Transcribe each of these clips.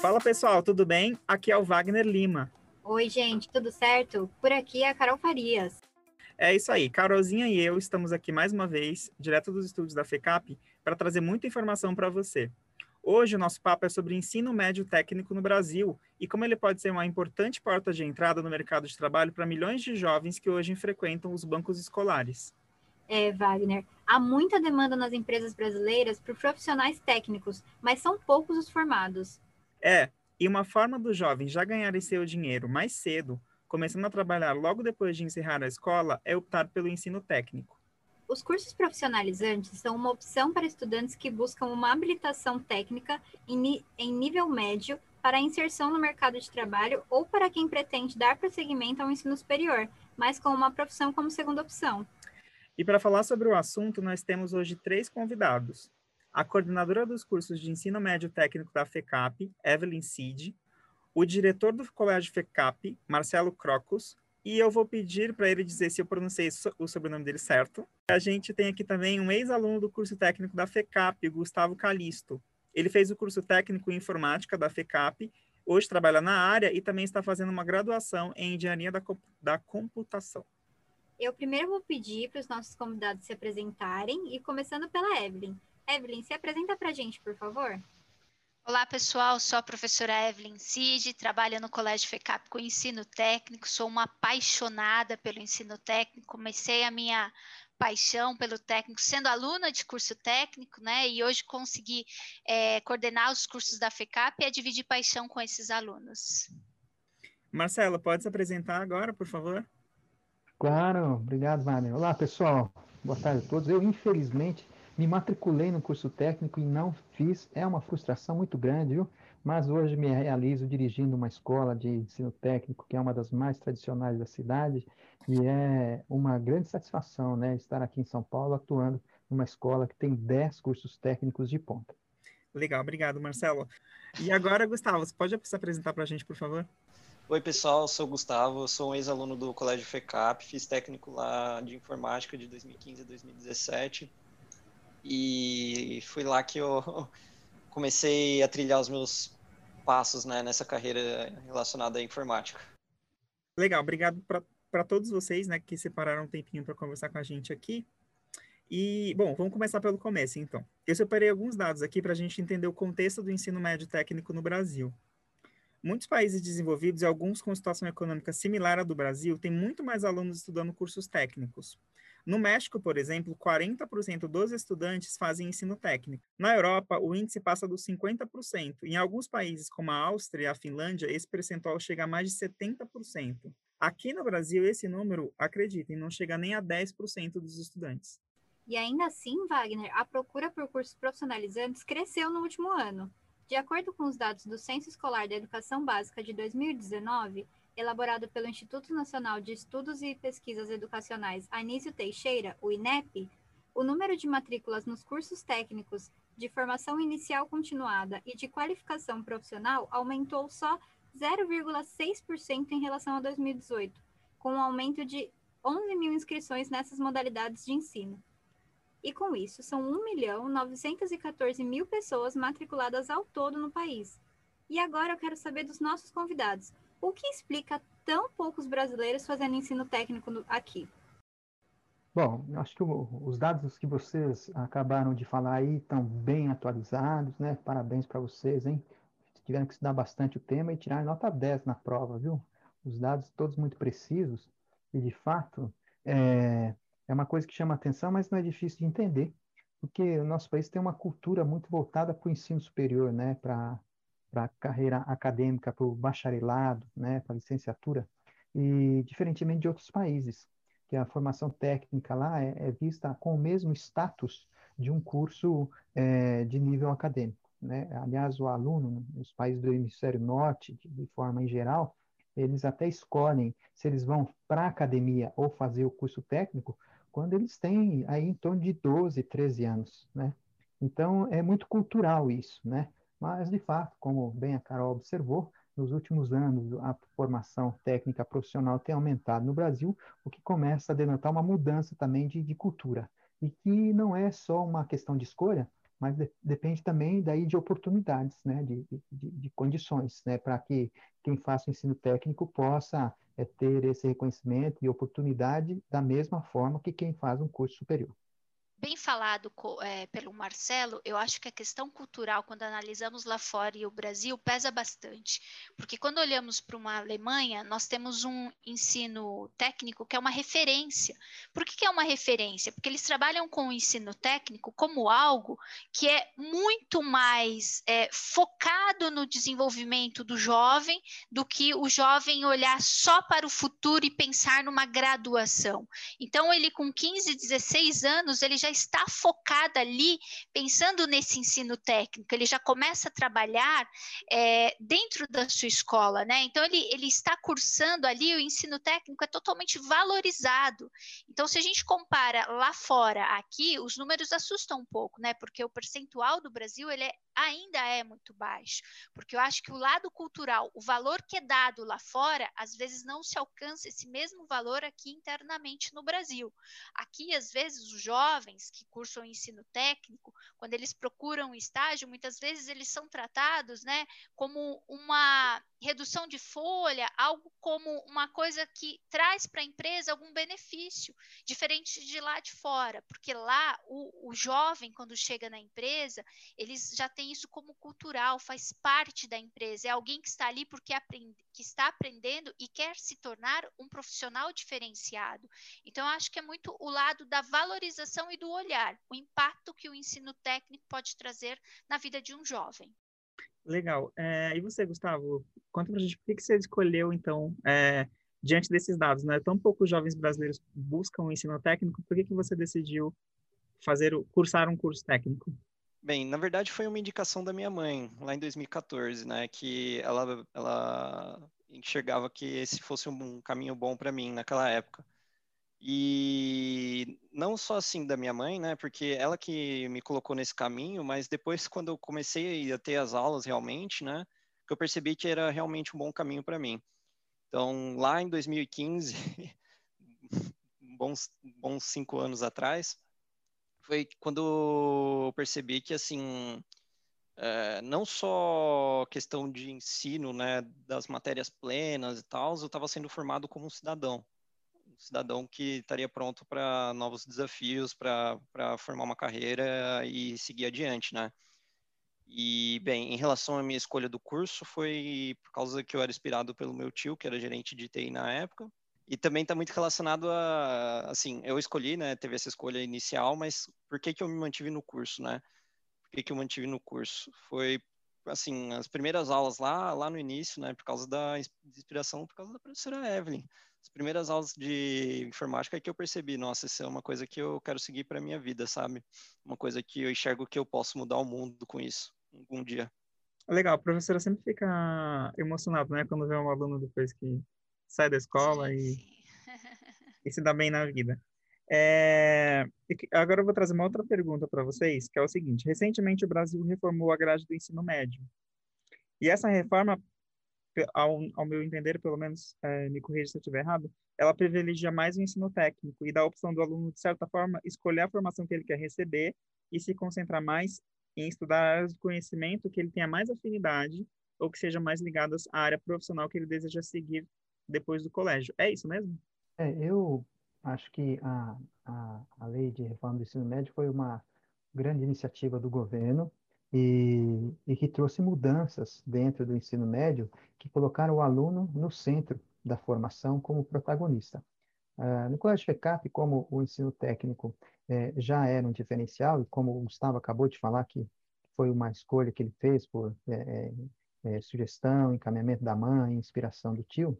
Fala pessoal, tudo bem? Aqui é o Wagner Lima. Oi, gente, tudo certo? Por aqui é a Carol Farias. É isso aí, Carolzinha e eu estamos aqui mais uma vez, direto dos estúdios da FECAP, para trazer muita informação para você. Hoje o nosso papo é sobre ensino médio técnico no Brasil e como ele pode ser uma importante porta de entrada no mercado de trabalho para milhões de jovens que hoje frequentam os bancos escolares. É, Wagner, há muita demanda nas empresas brasileiras por profissionais técnicos, mas são poucos os formados. É, e uma forma dos jovens já ganharem seu dinheiro mais cedo, começando a trabalhar logo depois de encerrar a escola, é optar pelo ensino técnico. Os cursos profissionalizantes são uma opção para estudantes que buscam uma habilitação técnica em, em nível médio para inserção no mercado de trabalho ou para quem pretende dar prosseguimento ao ensino superior, mas com uma profissão como segunda opção. E para falar sobre o assunto, nós temos hoje três convidados a coordenadora dos cursos de ensino médio técnico da FECAP, Evelyn Cid, o diretor do colégio FECAP, Marcelo Crocus, e eu vou pedir para ele dizer se eu pronunciei o sobrenome dele certo. A gente tem aqui também um ex-aluno do curso técnico da FECAP, Gustavo Calisto. Ele fez o curso técnico em informática da FECAP, hoje trabalha na área e também está fazendo uma graduação em engenharia da, da computação. Eu primeiro vou pedir para os nossos convidados se apresentarem e começando pela Evelyn. Evelyn, se apresenta para a gente, por favor. Olá, pessoal. Sou a professora Evelyn Cid, trabalho no Colégio FECAP com ensino técnico. Sou uma apaixonada pelo ensino técnico. Comecei a minha paixão pelo técnico sendo aluna de curso técnico, né? E hoje consegui é, coordenar os cursos da FECAP e dividir paixão com esses alunos. Marcela, pode se apresentar agora, por favor? Claro, obrigado, Wagner. Olá, pessoal. Boa tarde a todos. Eu, infelizmente, me matriculei no curso técnico e não fiz. É uma frustração muito grande, viu? Mas hoje me realizo dirigindo uma escola de ensino técnico, que é uma das mais tradicionais da cidade, e é uma grande satisfação, né, estar aqui em São Paulo atuando numa escola que tem 10 cursos técnicos de ponta. Legal, obrigado, Marcelo. E agora, Gustavo, você pode se apresentar para a gente, por favor? Oi, pessoal, sou o Gustavo, sou um ex-aluno do Colégio FECAP, fiz técnico lá de informática de 2015 a 2017 e foi lá que eu comecei a trilhar os meus passos né, nessa carreira relacionada à informática. Legal, obrigado para todos vocês né, que separaram um tempinho para conversar com a gente aqui. E, bom, vamos começar pelo começo, então. Eu separei alguns dados aqui para a gente entender o contexto do ensino médio técnico no Brasil. Muitos países desenvolvidos e alguns com situação econômica similar à do Brasil têm muito mais alunos estudando cursos técnicos. No México, por exemplo, 40% dos estudantes fazem ensino técnico. Na Europa, o índice passa dos 50%. Em alguns países, como a Áustria e a Finlândia, esse percentual chega a mais de 70%. Aqui no Brasil, esse número, acreditem, não chega nem a 10% dos estudantes. E ainda assim, Wagner, a procura por cursos profissionalizantes cresceu no último ano. De acordo com os dados do Censo Escolar da Educação Básica de 2019, elaborado pelo Instituto Nacional de Estudos e Pesquisas Educacionais Anísio Teixeira, o INEP, o número de matrículas nos cursos técnicos de formação inicial continuada e de qualificação profissional aumentou só 0,6% em relação a 2018, com um aumento de 11 mil inscrições nessas modalidades de ensino. E com isso, são 1 milhão 914 mil pessoas matriculadas ao todo no país. E agora eu quero saber dos nossos convidados. O que explica tão poucos brasileiros fazendo ensino técnico aqui? Bom, acho que os dados que vocês acabaram de falar aí estão bem atualizados, né? Parabéns para vocês, hein? Tiveram que estudar bastante o tema e tirar nota 10 na prova, viu? Os dados todos muito precisos e, de fato, é, é uma coisa que chama atenção, mas não é difícil de entender, porque o nosso país tem uma cultura muito voltada para o ensino superior, né? Para a carreira acadêmica, para o bacharelado, né, para a licenciatura, e diferentemente de outros países, que a formação técnica lá é, é vista com o mesmo status de um curso é, de nível acadêmico. Né? Aliás, o aluno, nos países do hemisfério norte, de, de forma em geral, eles até escolhem se eles vão para a academia ou fazer o curso técnico quando eles têm aí em torno de 12, 13 anos, né? Então, é muito cultural isso, né? Mas, de fato, como bem a Carol observou, nos últimos anos a formação técnica profissional tem aumentado no Brasil, o que começa a denotar uma mudança também de, de cultura. e que não é só uma questão de escolha, mas de, depende também daí de oportunidades, né, de, de, de condições, né, para que quem faça o ensino técnico possa é, ter esse reconhecimento e oportunidade da mesma forma que quem faz um curso superior bem falado é, pelo Marcelo, eu acho que a questão cultural, quando analisamos lá fora e o Brasil, pesa bastante. Porque quando olhamos para uma Alemanha, nós temos um ensino técnico que é uma referência. Por que, que é uma referência? Porque eles trabalham com o ensino técnico como algo que é muito mais é, focado no desenvolvimento do jovem do que o jovem olhar só para o futuro e pensar numa graduação. Então, ele com 15, 16 anos, ele já está focada ali, pensando nesse ensino técnico, ele já começa a trabalhar é, dentro da sua escola, né? Então, ele, ele está cursando ali, o ensino técnico é totalmente valorizado. Então, se a gente compara lá fora, aqui, os números assustam um pouco, né? Porque o percentual do Brasil, ele é, ainda é muito baixo, porque eu acho que o lado cultural, o valor que é dado lá fora, às vezes não se alcança esse mesmo valor aqui internamente no Brasil. Aqui, às vezes, os jovens jovens que cursam ensino técnico, quando eles procuram estágio, muitas vezes eles são tratados né, como uma redução de folha, algo como uma coisa que traz para a empresa algum benefício, diferente de lá de fora, porque lá o, o jovem, quando chega na empresa, eles já têm isso como cultural, faz parte da empresa, é alguém que está ali porque aprende, que está aprendendo e quer se tornar um profissional diferenciado. Então, acho que é muito o lado da valorização e do olhar, o impacto que o ensino técnico pode trazer na vida de um jovem. Legal. É, e você, Gustavo, conta pra gente por que, você escolheu, então, é, diante desses dados, né? Tão poucos jovens brasileiros buscam o ensino técnico, por que, que você decidiu fazer, cursar um curso técnico? Bem, na verdade foi uma indicação da minha mãe, lá em 2014, né? Que ela, ela enxergava que esse fosse um caminho bom para mim naquela época. E não só assim da minha mãe, né? Porque ela que me colocou nesse caminho, mas depois quando eu comecei a ter as aulas realmente, né? Que eu percebi que era realmente um bom caminho para mim. Então, lá em 2015, bons, bons cinco anos atrás, foi quando eu percebi que, assim, é, não só questão de ensino, né, das matérias plenas e tal, eu estava sendo formado como um cidadão cidadão que estaria pronto para novos desafios, para formar uma carreira e seguir adiante, né? E, bem, em relação à minha escolha do curso, foi por causa que eu era inspirado pelo meu tio, que era gerente de TI na época, e também está muito relacionado a, assim, eu escolhi, né, teve essa escolha inicial, mas por que que eu me mantive no curso, né? Por que que eu mantive no curso? Foi, assim, as primeiras aulas lá, lá no início, né, por causa da inspiração, por causa da professora Evelyn as primeiras aulas de informática é que eu percebi, nossa, isso é uma coisa que eu quero seguir para minha vida, sabe? Uma coisa que eu enxergo que eu posso mudar o mundo com isso, algum dia. Legal, a professora sempre fica emocionada, né, quando vê um aluno depois que sai da escola sim, e, e se dá bem na vida. É, agora eu vou trazer uma outra pergunta para vocês, que é o seguinte: recentemente o Brasil reformou a grade do ensino médio. E essa reforma ao, ao meu entender, pelo menos, é, me corrija se eu estiver errado, ela privilegia mais o ensino técnico e dá a opção do aluno, de certa forma, escolher a formação que ele quer receber e se concentrar mais em estudar áreas de conhecimento que ele tenha mais afinidade ou que sejam mais ligadas à área profissional que ele deseja seguir depois do colégio. É isso mesmo? É, eu acho que a, a, a lei de reforma do ensino médio foi uma grande iniciativa do governo e, e que trouxe mudanças dentro do ensino médio que colocaram o aluno no centro da formação como protagonista. Uh, no Colégio FECAP, como o ensino técnico eh, já era um diferencial, e como o Gustavo acabou de falar que foi uma escolha que ele fez por eh, eh, sugestão, encaminhamento da mãe, inspiração do tio,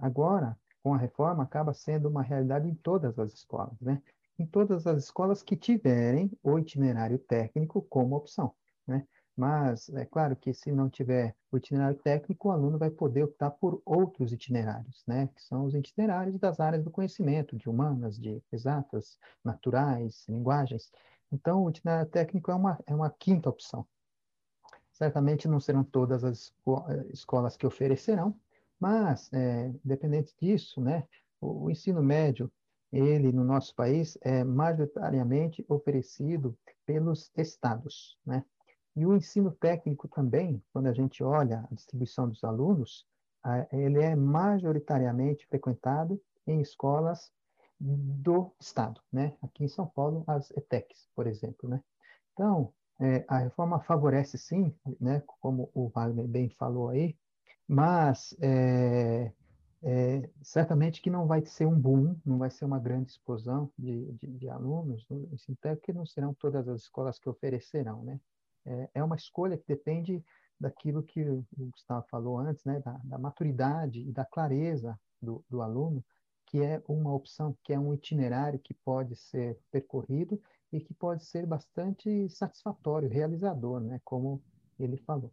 agora, com a reforma, acaba sendo uma realidade em todas as escolas, né? Em todas as escolas que tiverem o itinerário técnico como opção né? Mas é claro que se não tiver o itinerário técnico, o aluno vai poder optar por outros itinerários, né? Que são os itinerários das áreas do conhecimento, de humanas, de exatas, naturais, linguagens. Então, o itinerário técnico é uma, é uma quinta opção. Certamente não serão todas as eh, escolas que oferecerão, mas, é, independente disso, né? O, o ensino médio, ele, no nosso país, é majoritariamente oferecido pelos estados, né? E o ensino técnico também, quando a gente olha a distribuição dos alunos, ele é majoritariamente frequentado em escolas do estado, né? Aqui em São Paulo, as ETECs, por exemplo, né? Então, é, a reforma favorece sim, né? Como o Wagner bem falou aí, mas é, é, certamente que não vai ser um boom, não vai ser uma grande explosão de, de, de alunos no ensino técnico, que não serão todas as escolas que oferecerão, né? É, é uma escolha que depende daquilo que o Gustavo falou antes, né? Da, da maturidade e da clareza do, do aluno, que é uma opção, que é um itinerário que pode ser percorrido e que pode ser bastante satisfatório, realizador, né? Como ele falou.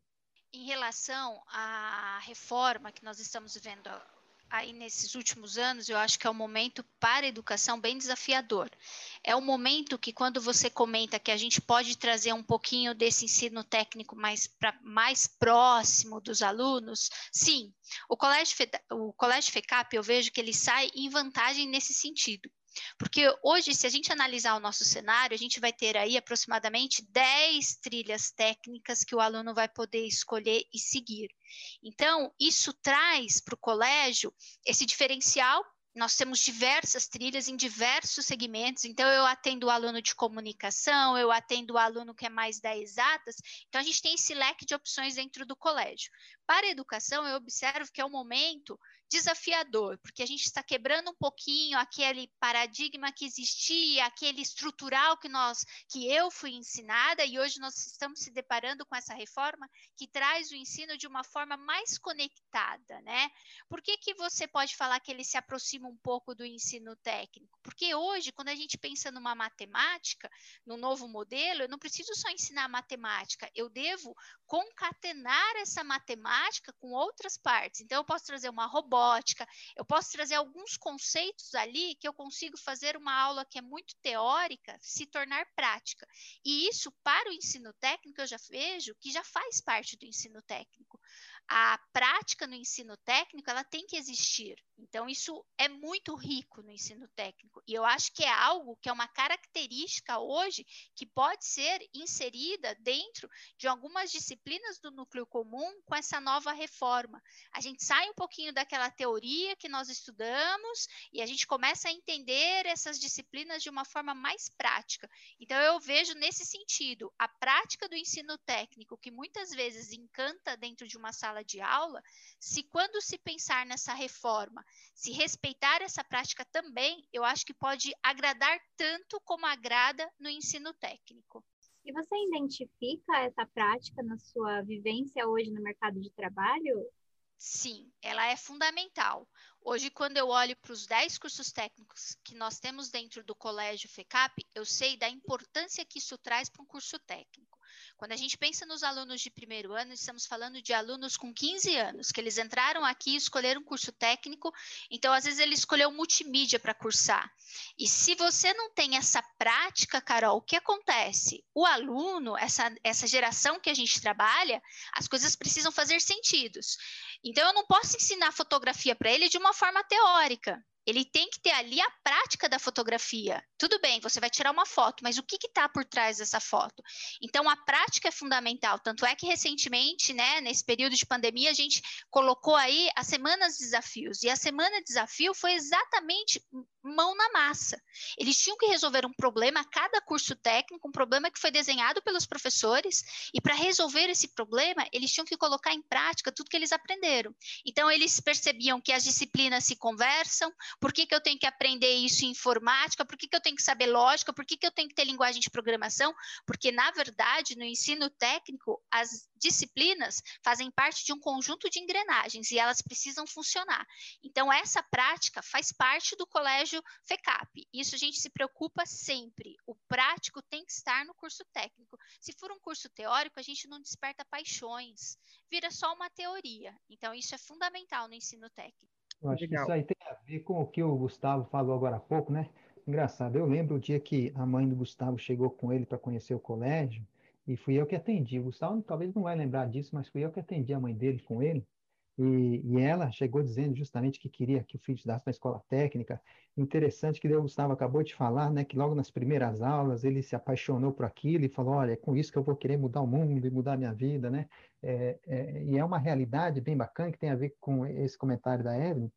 Em relação à reforma que nós estamos vendo aí nesses últimos anos, eu acho que é um momento para a educação bem desafiador. É um momento que, quando você comenta que a gente pode trazer um pouquinho desse ensino técnico mais, pra, mais próximo dos alunos, sim, o Colégio, o Colégio FECAP, eu vejo que ele sai em vantagem nesse sentido. Porque hoje, se a gente analisar o nosso cenário, a gente vai ter aí aproximadamente 10 trilhas técnicas que o aluno vai poder escolher e seguir. Então, isso traz para o colégio esse diferencial nós temos diversas trilhas em diversos segmentos, então eu atendo o aluno de comunicação, eu atendo o aluno que é mais da exatas, então a gente tem esse leque de opções dentro do colégio. Para a educação, eu observo que é um momento desafiador, porque a gente está quebrando um pouquinho aquele paradigma que existia, aquele estrutural que nós, que eu fui ensinada, e hoje nós estamos se deparando com essa reforma que traz o ensino de uma forma mais conectada, né? Por que, que você pode falar que ele se aproxima um pouco do ensino técnico? Porque hoje, quando a gente pensa numa matemática, no novo modelo, eu não preciso só ensinar matemática, eu devo concatenar essa matemática com outras partes. Então, eu posso trazer uma robótica eu posso trazer alguns conceitos ali que eu consigo fazer uma aula que é muito teórica se tornar prática. E isso, para o ensino técnico, eu já vejo que já faz parte do ensino técnico a prática no ensino técnico ela tem que existir. Então, isso é muito rico no ensino técnico. E eu acho que é algo que é uma característica hoje que pode ser inserida dentro de algumas disciplinas do núcleo comum com essa nova reforma. A gente sai um pouquinho daquela teoria que nós estudamos e a gente começa a entender essas disciplinas de uma forma mais prática. Então, eu vejo nesse sentido a prática do ensino técnico, que muitas vezes encanta dentro de uma sala de aula, se quando se pensar nessa reforma, se respeitar essa prática também, eu acho que pode agradar tanto como agrada no ensino técnico. E você identifica essa prática na sua vivência hoje no mercado de trabalho? Sim, ela é fundamental. Hoje, quando eu olho para os 10 cursos técnicos que nós temos dentro do Colégio FECAP, eu sei da importância que isso traz para um curso técnico. Quando a gente pensa nos alunos de primeiro ano, estamos falando de alunos com 15 anos, que eles entraram aqui escolheram um curso técnico, então às vezes ele escolheu multimídia para cursar. E se você não tem essa prática, Carol, o que acontece? O aluno, essa, essa geração que a gente trabalha, as coisas precisam fazer sentidos. Então eu não posso ensinar fotografia para ele de uma forma teórica. Ele tem que ter ali a prática da fotografia. Tudo bem, você vai tirar uma foto, mas o que está por trás dessa foto? Então, a prática é fundamental. Tanto é que recentemente, né, nesse período de pandemia, a gente colocou aí as semanas de desafios. E a semana de desafio foi exatamente mão na massa. Eles tinham que resolver um problema, cada curso técnico, um problema que foi desenhado pelos professores, e para resolver esse problema, eles tinham que colocar em prática tudo que eles aprenderam. Então, eles percebiam que as disciplinas se conversam, por que, que eu tenho que aprender isso em informática, por que, que eu tenho que saber lógica, por que, que eu tenho que ter linguagem de programação, porque, na verdade, no ensino técnico, as disciplinas fazem parte de um conjunto de engrenagens e elas precisam funcionar. Então, essa prática faz parte do colégio colégio FECAP. Isso a gente se preocupa sempre. O prático tem que estar no curso técnico. Se for um curso teórico, a gente não desperta paixões, vira só uma teoria. Então, isso é fundamental no ensino técnico. Eu acho Legal. que isso aí tem a ver com o que o Gustavo falou agora há pouco, né? Engraçado, eu lembro o dia que a mãe do Gustavo chegou com ele para conhecer o colégio, e fui eu que atendi. O Gustavo talvez não vai lembrar disso, mas fui eu que atendi a mãe dele com ele. E, e, ela chegou dizendo justamente que queria que o filho estudasse na escola técnica. Interessante que o Gustavo acabou de falar, né, que logo nas primeiras aulas ele se apaixonou por aquilo e falou, olha, é com isso que eu vou querer mudar o mundo e mudar a minha vida, né? É, é, e é uma realidade bem bacana que tem a ver com esse comentário da Evelyn,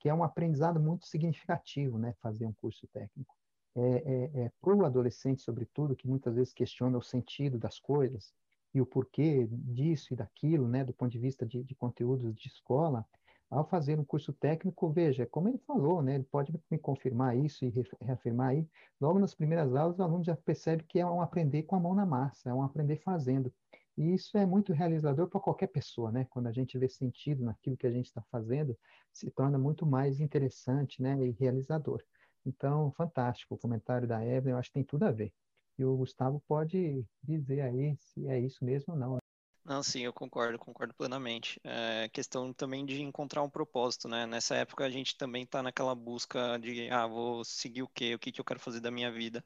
que é um aprendizado muito significativo, né, fazer um curso técnico. É, é, é para o adolescente, sobretudo, que muitas vezes questiona o sentido das coisas, e o porquê disso e daquilo, né, do ponto de vista de, de conteúdos de escola, ao fazer um curso técnico, veja, como ele falou, né, ele pode me confirmar isso e reafirmar aí, logo nas primeiras aulas o aluno já percebe que é um aprender com a mão na massa, é um aprender fazendo. E isso é muito realizador para qualquer pessoa, né? Quando a gente vê sentido naquilo que a gente está fazendo, se torna muito mais interessante, né? E realizador. Então, fantástico o comentário da Evelyn, eu acho que tem tudo a ver. E o Gustavo pode dizer aí se é isso mesmo ou não. Não, sim, eu concordo, concordo plenamente. É questão também de encontrar um propósito, né? Nessa época a gente também está naquela busca de, ah, vou seguir o quê? O que, que eu quero fazer da minha vida?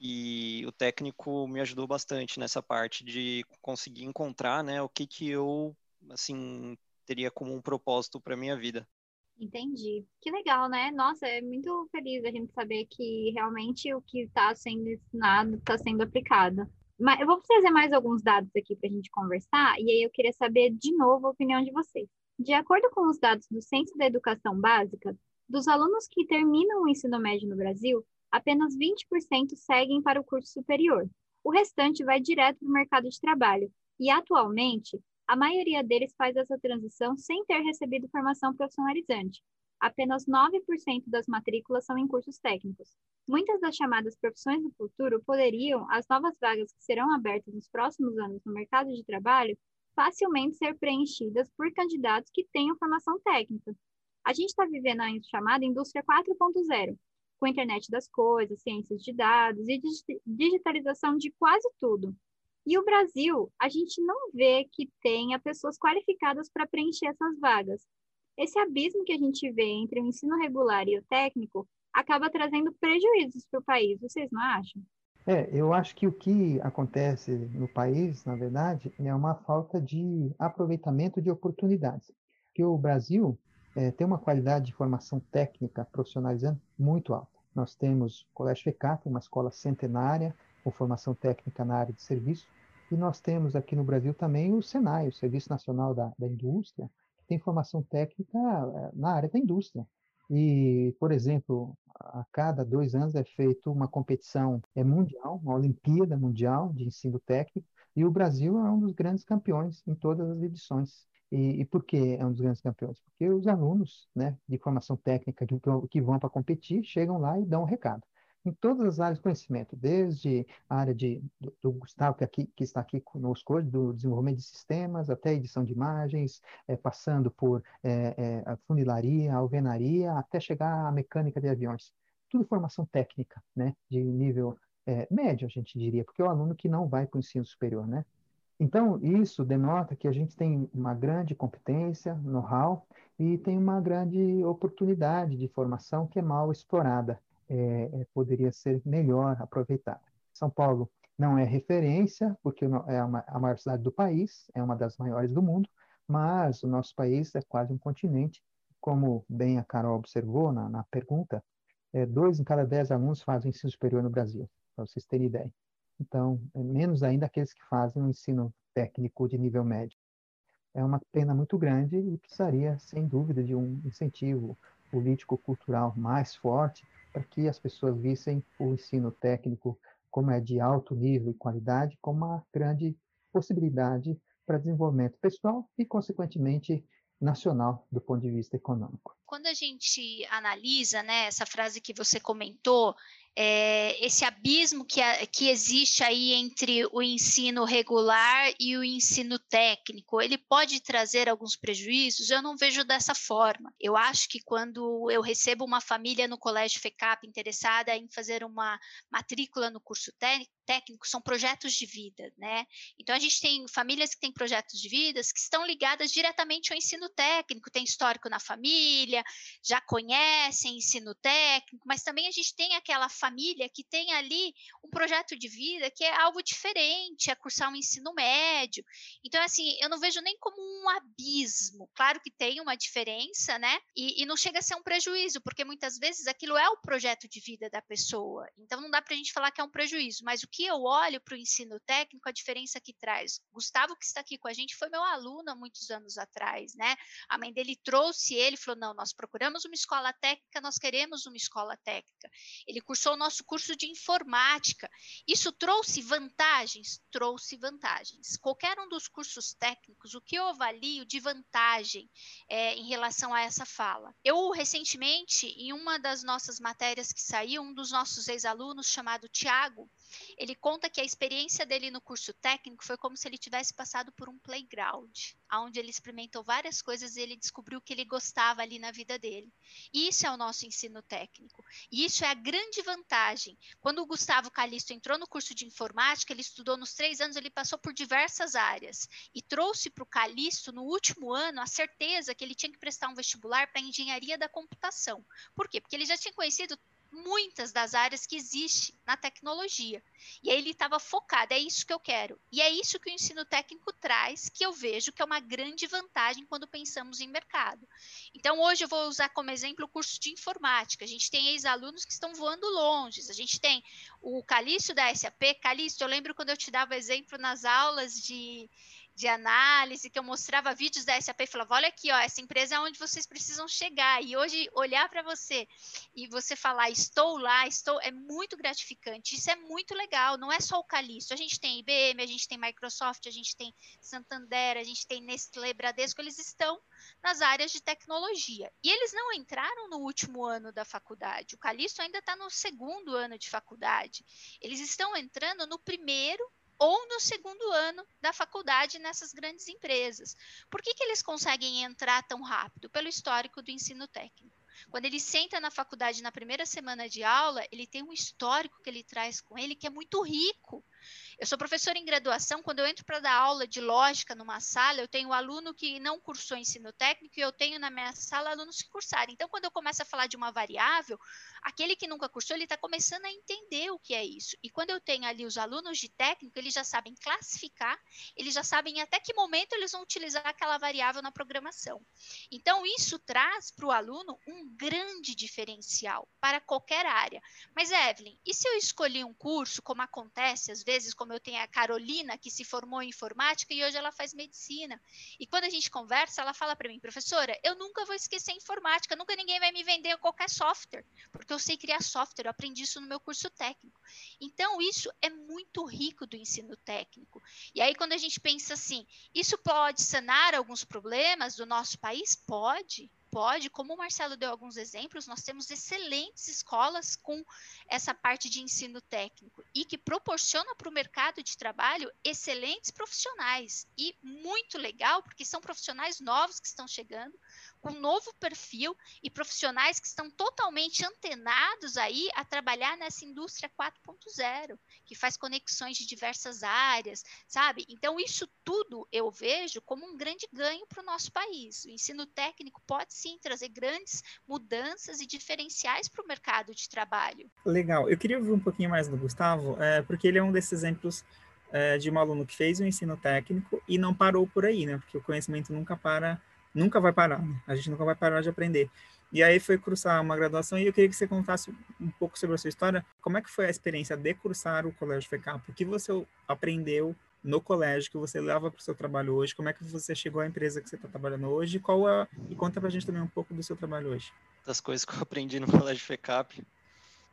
E o técnico me ajudou bastante nessa parte de conseguir encontrar, né, o que que eu, assim, teria como um propósito para minha vida. Entendi. Que legal, né? Nossa, é muito feliz a gente saber que realmente o que está sendo ensinado está sendo aplicado. Mas eu vou trazer mais alguns dados aqui para a gente conversar, e aí eu queria saber de novo a opinião de vocês. De acordo com os dados do Centro da Educação Básica, dos alunos que terminam o ensino médio no Brasil, apenas 20% seguem para o curso superior. O restante vai direto para o mercado de trabalho. E atualmente, a maioria deles faz essa transição sem ter recebido formação profissionalizante. Apenas 9% das matrículas são em cursos técnicos. Muitas das chamadas profissões do futuro poderiam, as novas vagas que serão abertas nos próximos anos no mercado de trabalho, facilmente ser preenchidas por candidatos que tenham formação técnica. A gente está vivendo a chamada indústria 4.0, com a internet das coisas, ciências de dados e digitalização de quase tudo. E o Brasil, a gente não vê que tenha pessoas qualificadas para preencher essas vagas. Esse abismo que a gente vê entre o ensino regular e o técnico acaba trazendo prejuízos para o país, vocês não acham? É, eu acho que o que acontece no país, na verdade, é uma falta de aproveitamento de oportunidades. Que o Brasil é, tem uma qualidade de formação técnica profissionalizante muito alta. Nós temos o Colégio FECAP, uma escola centenária, com formação técnica na área de serviço. E nós temos aqui no Brasil também o SENAI, o Serviço Nacional da, da Indústria, que tem formação técnica eh, na área da indústria. E, por exemplo, a cada dois anos é feita uma competição é mundial, uma Olimpíada Mundial de Ensino Técnico, e o Brasil é um dos grandes campeões em todas as edições. E, e por que é um dos grandes campeões? Porque os alunos né, de formação técnica que, que vão para competir chegam lá e dão um recado em todas as áreas de conhecimento, desde a área de, do, do Gustavo, que, aqui, que, está aqui conosco hoje, do desenvolvimento de sistemas, até edição de imagens, é, passando por é, a funilaria, a alvenaria, até chegar à mecânica de aviões. Tudo formação técnica, né, de nível médio, a gente diria, porque é o aluno que não vai para o ensino superior, né? Então, isso denota que a gente tem uma grande competência, know-how, e tem uma grande oportunidade de formação que é mal explorada é, poderia ser melhor aproveitada. São Paulo não é referência, porque é uma, a maior cidade do país, é uma das maiores do mundo, mas o nosso país é quase um continente, como bem a Carol observou na, na pergunta, é, dois em cada dez alunos fazem ensino superior no Brasil, para vocês terem ideia. Então, é menos ainda aqueles que fazem o ensino técnico de nível médio. É uma pena muito grande e precisaria, sem dúvida, de um incentivo político-cultural mais forte para que as pessoas vissem o ensino técnico como é de alto nível e qualidade, como uma grande possibilidade para desenvolvimento pessoal e, consequentemente, nacional do ponto de vista econômico. Quando a gente analisa né, essa frase que você comentou, é, esse abismo que, que existe aí entre o ensino regular e o ensino técnico, ele pode trazer alguns prejuízos? Eu não vejo dessa forma. Eu acho que quando eu recebo uma família no colégio FECAP interessada em fazer uma matrícula no curso técnico, são projetos de vida, né? Então a gente tem famílias que têm projetos de vida que estão ligadas diretamente ao ensino técnico, tem histórico na família, família já conhecem ensino técnico, mas também a gente tem aquela família que tem ali um projeto de vida que é algo diferente, é cursar um ensino médio. Então, assim, eu não vejo nem como um abismo. Claro que tem uma diferença, né? E, e não chega a ser um prejuízo, porque muitas vezes aquilo é o projeto de vida da pessoa. Então, não dá para a gente falar que é um prejuízo. Mas o que eu olho para o ensino técnico, a diferença que traz. Gustavo, que está aqui com a gente, foi meu aluno há muitos anos atrás, né? A mãe dele trouxe ele, falou: não, nós procuramos uma escola técnica, nós queremos uma escola técnica. Ele cursou o nosso curso de informática. Isso trouxe vantagens? Trouxe vantagens. Qualquer um dos cursos técnicos, o que eu avalio de vantagem é, em relação a essa fala? Eu, recentemente, em uma das nossas matérias que saiu, um dos nossos ex-alunos, chamado Tiago, ele conta que a experiência dele no curso técnico foi como se ele tivesse passado por um playground, onde ele experimentou várias coisas e ele descobriu que ele gostava ali na vida dele. E isso é o nosso ensino técnico. E isso é a grande vantagem. Quando o Gustavo Calisto entrou no curso de informática, ele estudou nos três anos, ele passou por diversas áreas e trouxe para o Calisto, no último ano, a certeza que ele tinha que prestar um vestibular para engenharia da computação. Por quê? Porque ele já tinha conhecido muitas das áreas que existe na tecnologia. E aí ele estava focado, é isso que eu quero. E é isso que o ensino técnico traz, que eu vejo que é uma grande vantagem quando pensamos em mercado. Então, hoje eu vou usar como exemplo o curso de informática. A gente tem ex-alunos que estão voando longe. A gente tem o Calixto da SAP. Calixto, eu lembro quando eu te dava exemplo nas aulas de de análise, que eu mostrava vídeos da SAP e falava: olha aqui, ó, essa empresa é onde vocês precisam chegar. E hoje olhar para você e você falar, estou lá, estou, é muito gratificante. Isso é muito legal. Não é só o Calixto. A gente tem IBM, a gente tem Microsoft, a gente tem Santander, a gente tem Nestlé, Bradesco, eles estão nas áreas de tecnologia. E eles não entraram no último ano da faculdade. O Calixto ainda está no segundo ano de faculdade. Eles estão entrando no primeiro ou no segundo ano da faculdade nessas grandes empresas. Por que, que eles conseguem entrar tão rápido? Pelo histórico do ensino técnico. Quando ele senta na faculdade na primeira semana de aula, ele tem um histórico que ele traz com ele que é muito rico. Eu sou professora em graduação, quando eu entro para dar aula de lógica numa sala, eu tenho aluno que não cursou ensino técnico e eu tenho na minha sala alunos que cursaram. Então, quando eu começo a falar de uma variável, aquele que nunca cursou, ele está começando a entender o que é isso. E quando eu tenho ali os alunos de técnico, eles já sabem classificar, eles já sabem até que momento eles vão utilizar aquela variável na programação. Então, isso traz para o aluno um grande diferencial para qualquer área. Mas, Evelyn, e se eu escolhi um curso, como acontece às vezes, como eu tenho a Carolina, que se formou em informática e hoje ela faz medicina. E quando a gente conversa, ela fala para mim, professora, eu nunca vou esquecer informática, nunca ninguém vai me vender qualquer software, porque eu sei criar software, eu aprendi isso no meu curso técnico. Então, isso é muito rico do ensino técnico. E aí, quando a gente pensa assim, isso pode sanar alguns problemas do nosso país? Pode pode, como o Marcelo deu alguns exemplos, nós temos excelentes escolas com essa parte de ensino técnico e que proporciona para o mercado de trabalho excelentes profissionais. E muito legal, porque são profissionais novos que estão chegando, com um novo perfil e profissionais que estão totalmente antenados aí a trabalhar nessa indústria 4.0, que faz conexões de diversas áreas, sabe? Então, isso tudo eu vejo como um grande ganho para o nosso país. O ensino técnico pode sim trazer grandes mudanças e diferenciais para o mercado de trabalho. Legal. Eu queria ouvir um pouquinho mais do Gustavo, é, porque ele é um desses exemplos é, de um aluno que fez o ensino técnico e não parou por aí, né? Porque o conhecimento nunca para nunca vai parar, né? a gente nunca vai parar de aprender. E aí foi cursar uma graduação e eu queria que você contasse um pouco sobre a sua história. Como é que foi a experiência de cursar o Colégio FECAP? O que você aprendeu no colégio que você leva para o seu trabalho hoje? Como é que você chegou à empresa que você está trabalhando hoje? Qual a... E conta para a gente também um pouco do seu trabalho hoje. Das coisas que eu aprendi no Colégio FECAP.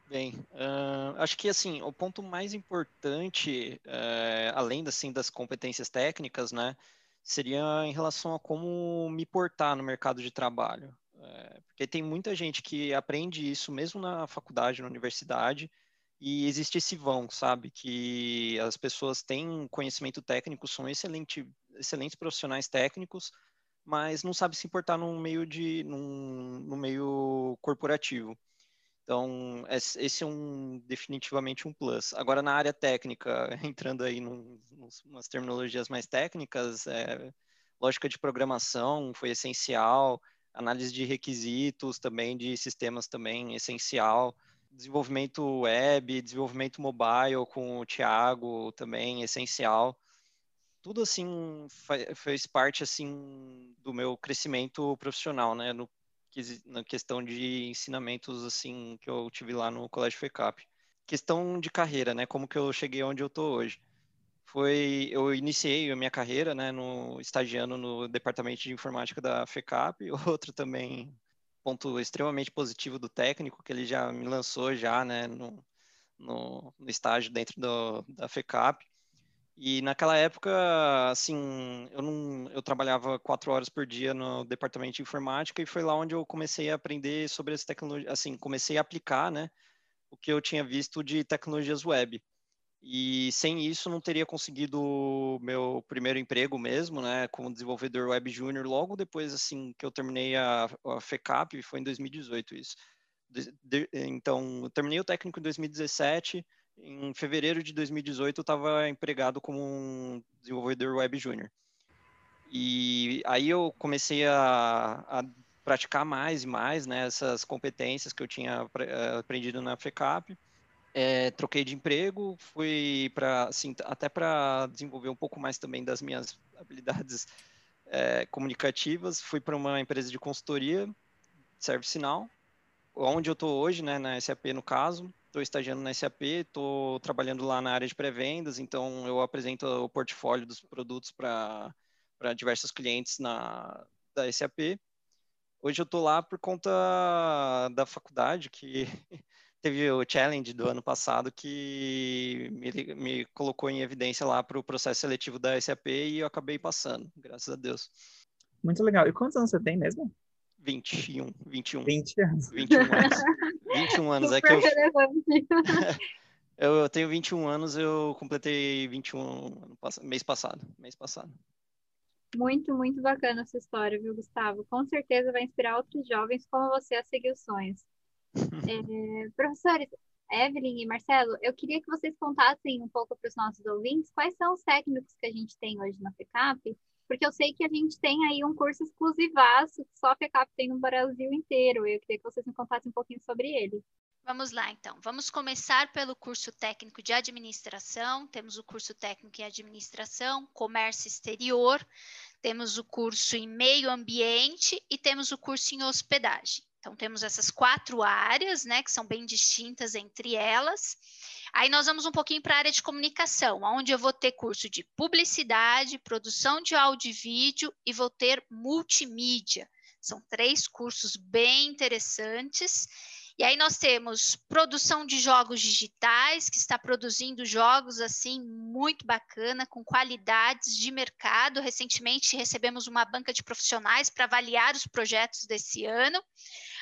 Bem, uh, acho que assim o ponto mais importante, uh, além assim das competências técnicas, né, seria em relação a como me portar no mercado de trabalho. É, porque tem muita gente que aprende isso mesmo na faculdade, na universidade, e existe esse vão, sabe? Que as pessoas têm conhecimento técnico, são excelente, excelentes profissionais técnicos, mas não sabem se importar no meio de no meio corporativo. Então, esse é um definitivamente um plus. Agora, na área técnica, entrando aí num, umas terminologias mais técnicas, é, lógica de programação foi essencial, análise de requisitos também, de sistemas também, essencial. Desenvolvimento web, desenvolvimento mobile com o Thiago também, essencial. Tudo, assim, fez parte, assim, do meu crescimento profissional, né? No, na questão de ensinamentos, assim, que eu tive lá no Colégio FECAP. Questão de carreira, né? Como que eu cheguei onde eu tô hoje foi eu iniciei a minha carreira, né, no estagiando no departamento de informática da FECAP, outro também ponto extremamente positivo do técnico que ele já me lançou já, né, no, no, no estágio dentro do, da FECAP. E naquela época, assim, eu não, eu trabalhava quatro horas por dia no departamento de informática e foi lá onde eu comecei a aprender sobre as tecnologias, assim, comecei a aplicar, né, o que eu tinha visto de tecnologias web. E sem isso não teria conseguido meu primeiro emprego mesmo, né, como desenvolvedor web júnior, logo depois assim que eu terminei a, a FECAP, foi em 2018 isso. De, de, então, eu terminei o técnico em 2017, em fevereiro de 2018 eu estava empregado como um desenvolvedor web júnior. E aí eu comecei a, a praticar mais e mais né, essas competências que eu tinha eh, aprendido na FECAP é, troquei de emprego, fui para, assim, até para desenvolver um pouco mais também das minhas habilidades é, comunicativas, fui para uma empresa de consultoria, Service Now, onde eu estou hoje, né, na SAP no caso, estou estagiando na SAP, estou trabalhando lá na área de pré-vendas, então eu apresento o portfólio dos produtos para diversos clientes na, da SAP. Hoje eu estou lá por conta da faculdade, que teve o challenge do ano passado que me, me colocou em evidência lá para o processo seletivo da SAP e eu acabei passando, graças a Deus. Muito legal. E quantos anos você tem mesmo? 21, 21. 20 anos. 21 anos. 21 anos. é que eu... eu tenho 21 anos, eu completei 21 mês passado, mês passado. Muito, muito bacana essa história, viu, Gustavo? Com certeza vai inspirar outros jovens como você a seguir os sonhos. É, professores, Evelyn e Marcelo, eu queria que vocês contassem um pouco para os nossos ouvintes quais são os técnicos que a gente tem hoje na FECAP, porque eu sei que a gente tem aí um curso exclusivaço que só a FECAP tem no Brasil inteiro. Eu queria que vocês me contassem um pouquinho sobre ele. Vamos lá, então. Vamos começar pelo curso técnico de administração. Temos o curso técnico em administração, comércio exterior, temos o curso em meio ambiente e temos o curso em hospedagem. Então, temos essas quatro áreas, né, que são bem distintas entre elas. Aí nós vamos um pouquinho para a área de comunicação, onde eu vou ter curso de publicidade, produção de áudio e vídeo e vou ter multimídia. São três cursos bem interessantes e aí nós temos produção de jogos digitais, que está produzindo jogos assim muito bacana, com qualidades de mercado. Recentemente recebemos uma banca de profissionais para avaliar os projetos desse ano.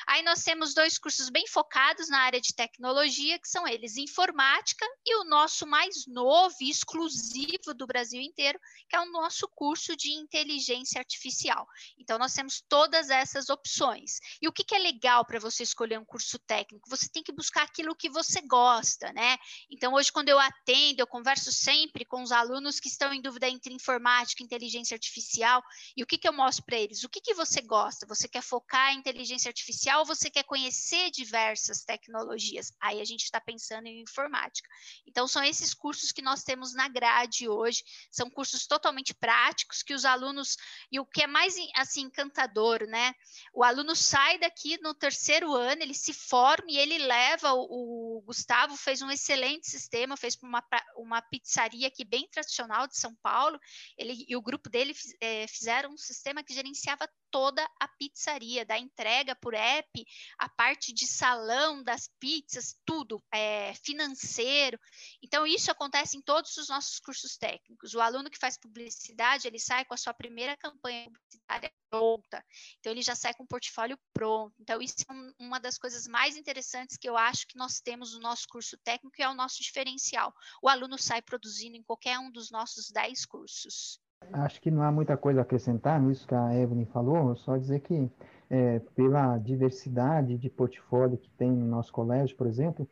Aí nós temos dois cursos bem focados na área de tecnologia, que são eles informática e o nosso mais novo e exclusivo do Brasil inteiro, que é o nosso curso de inteligência artificial. Então nós temos todas essas opções. E o que, que é legal para você escolher um curso técnico? Você tem que buscar aquilo que você gosta, né? Então hoje quando eu atendo, eu converso sempre com os alunos que estão em dúvida entre informática e inteligência artificial. E o que, que eu mostro para eles? O que, que você gosta? Você quer focar em inteligência artificial ou você quer conhecer diversas tecnologias? Aí a gente está pensando em informática. Então, são esses cursos que nós temos na grade hoje, são cursos totalmente práticos que os alunos, e o que é mais assim encantador, né? O aluno sai daqui no terceiro ano, ele se forma e ele leva, o, o Gustavo fez um excelente sistema, fez uma, uma pizzaria aqui bem tradicional de São Paulo, ele e o grupo dele é, fizeram um sistema que gerenciava toda a pizzaria, da entrega por app, a parte de salão das pizzas, tudo, é, financeiro. Então, isso acontece em todos os nossos cursos técnicos. O aluno que faz publicidade, ele sai com a sua primeira campanha publicitária pronta. Então, ele já sai com o portfólio pronto. Então, isso é uma das coisas mais interessantes que eu acho que nós temos no nosso curso técnico e é o nosso diferencial. O aluno sai produzindo em qualquer um dos nossos 10 cursos. Acho que não há muita coisa a acrescentar nisso que a Evelyn falou, só dizer que é, pela diversidade de portfólio que tem no nosso colégio, por exemplo,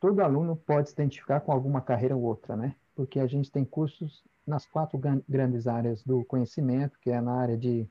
todo aluno pode se identificar com alguma carreira ou outra, né? Porque a gente tem cursos nas quatro grandes áreas do conhecimento, que é na área de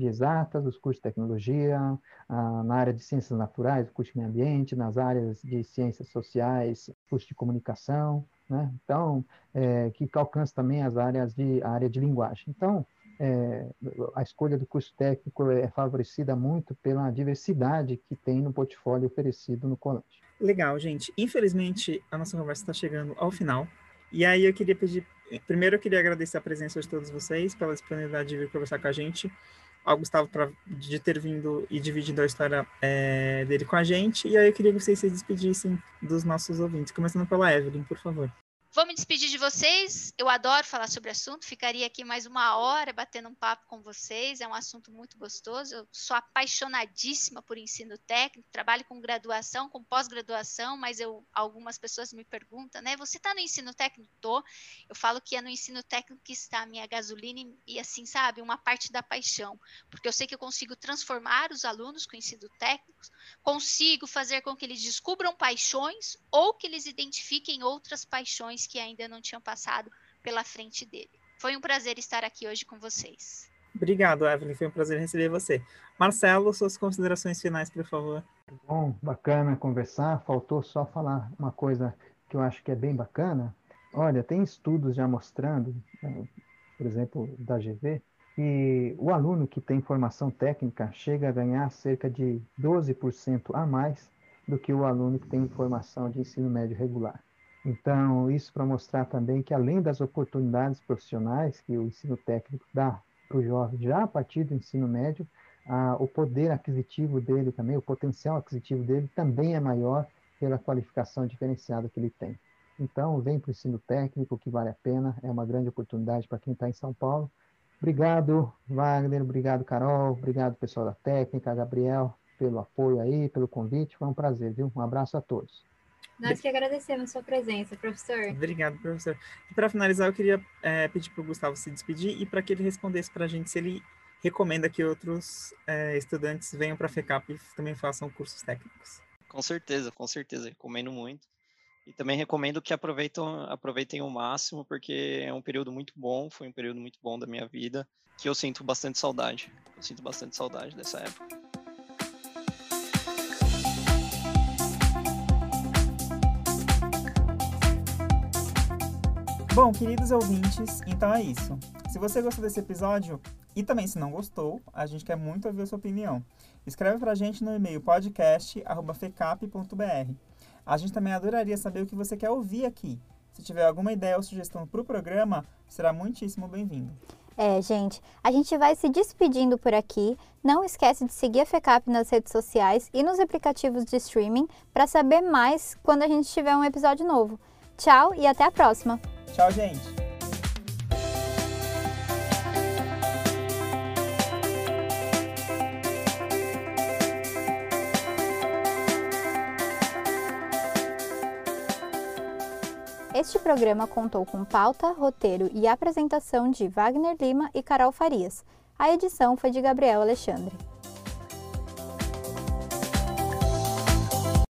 de exatas, os cursos de tecnologia, ah, na área de ciências naturais, o curso de meio ambiente, nas áreas de ciências sociais, curso de comunicação, né? Então, é, que alcança também as áreas de área de linguagem. Então, é, a escolha do curso técnico é favorecida muito pela diversidade que tem no portfólio oferecido no colégio. Legal, gente. Infelizmente, a nossa conversa está chegando ao final. E aí eu queria pedir, primeiro eu queria agradecer a presença de todos vocês, pela disponibilidade de vir conversar com a gente, ao Gustavo pra, de ter vindo e dividido a história é, dele com a gente, e aí eu queria que vocês se despedissem dos nossos ouvintes, começando pela Evelyn, por favor. Vou me despedir de vocês. Eu adoro falar sobre assunto. Ficaria aqui mais uma hora batendo um papo com vocês. É um assunto muito gostoso. Eu sou apaixonadíssima por ensino técnico. Trabalho com graduação, com pós-graduação, mas eu, algumas pessoas me perguntam, né? Você está no ensino técnico? Tô. Eu falo que é no ensino técnico que está a minha gasolina e, assim, sabe, uma parte da paixão. Porque eu sei que eu consigo transformar os alunos com ensino técnico, consigo fazer com que eles descubram paixões ou que eles identifiquem outras paixões que ainda não tinham passado pela frente dele. Foi um prazer estar aqui hoje com vocês. Obrigado, Evelyn. Foi um prazer receber você. Marcelo, suas considerações finais, por favor. Bom, bacana conversar. Faltou só falar uma coisa que eu acho que é bem bacana. Olha, tem estudos já mostrando, né, por exemplo, da GV, que o aluno que tem formação técnica chega a ganhar cerca de 12% a mais do que o aluno que tem formação de ensino médio regular. Então, isso para mostrar também que, além das oportunidades profissionais que o ensino técnico dá para o jovem já a partir do ensino médio, o poder aquisitivo dele também, o potencial aquisitivo dele também é maior pela qualificação diferenciada que ele tem. Então, vem para o ensino técnico, que vale a pena, é uma grande oportunidade para quem está em São Paulo. Obrigado, Wagner, obrigado, Carol, obrigado, pessoal da técnica, Gabriel, pelo apoio aí, pelo convite, foi um prazer, viu? Um abraço a todos. Nós que agradecemos a sua presença, professor. Obrigado, professor. E para finalizar, eu queria é, pedir para o Gustavo se despedir e para que ele respondesse para a gente se ele recomenda que outros é, estudantes venham para a FECAP e também façam cursos técnicos. Com certeza, com certeza. Recomendo muito. E também recomendo que aproveitem, aproveitem o máximo, porque é um período muito bom, foi um período muito bom da minha vida, que eu sinto bastante saudade. Eu sinto bastante saudade dessa época. Bom, queridos ouvintes, então é isso. Se você gostou desse episódio e também se não gostou, a gente quer muito ouvir a sua opinião. Escreve pra gente no e-mail podcast@fecap.br. A gente também adoraria saber o que você quer ouvir aqui. Se tiver alguma ideia ou sugestão para o programa, será muitíssimo bem-vindo. É, gente, a gente vai se despedindo por aqui. Não esquece de seguir a FECAP nas redes sociais e nos aplicativos de streaming para saber mais quando a gente tiver um episódio novo. Tchau e até a próxima! Tchau, gente. Este programa contou com pauta, roteiro e apresentação de Wagner Lima e Carol Farias. A edição foi de Gabriel Alexandre.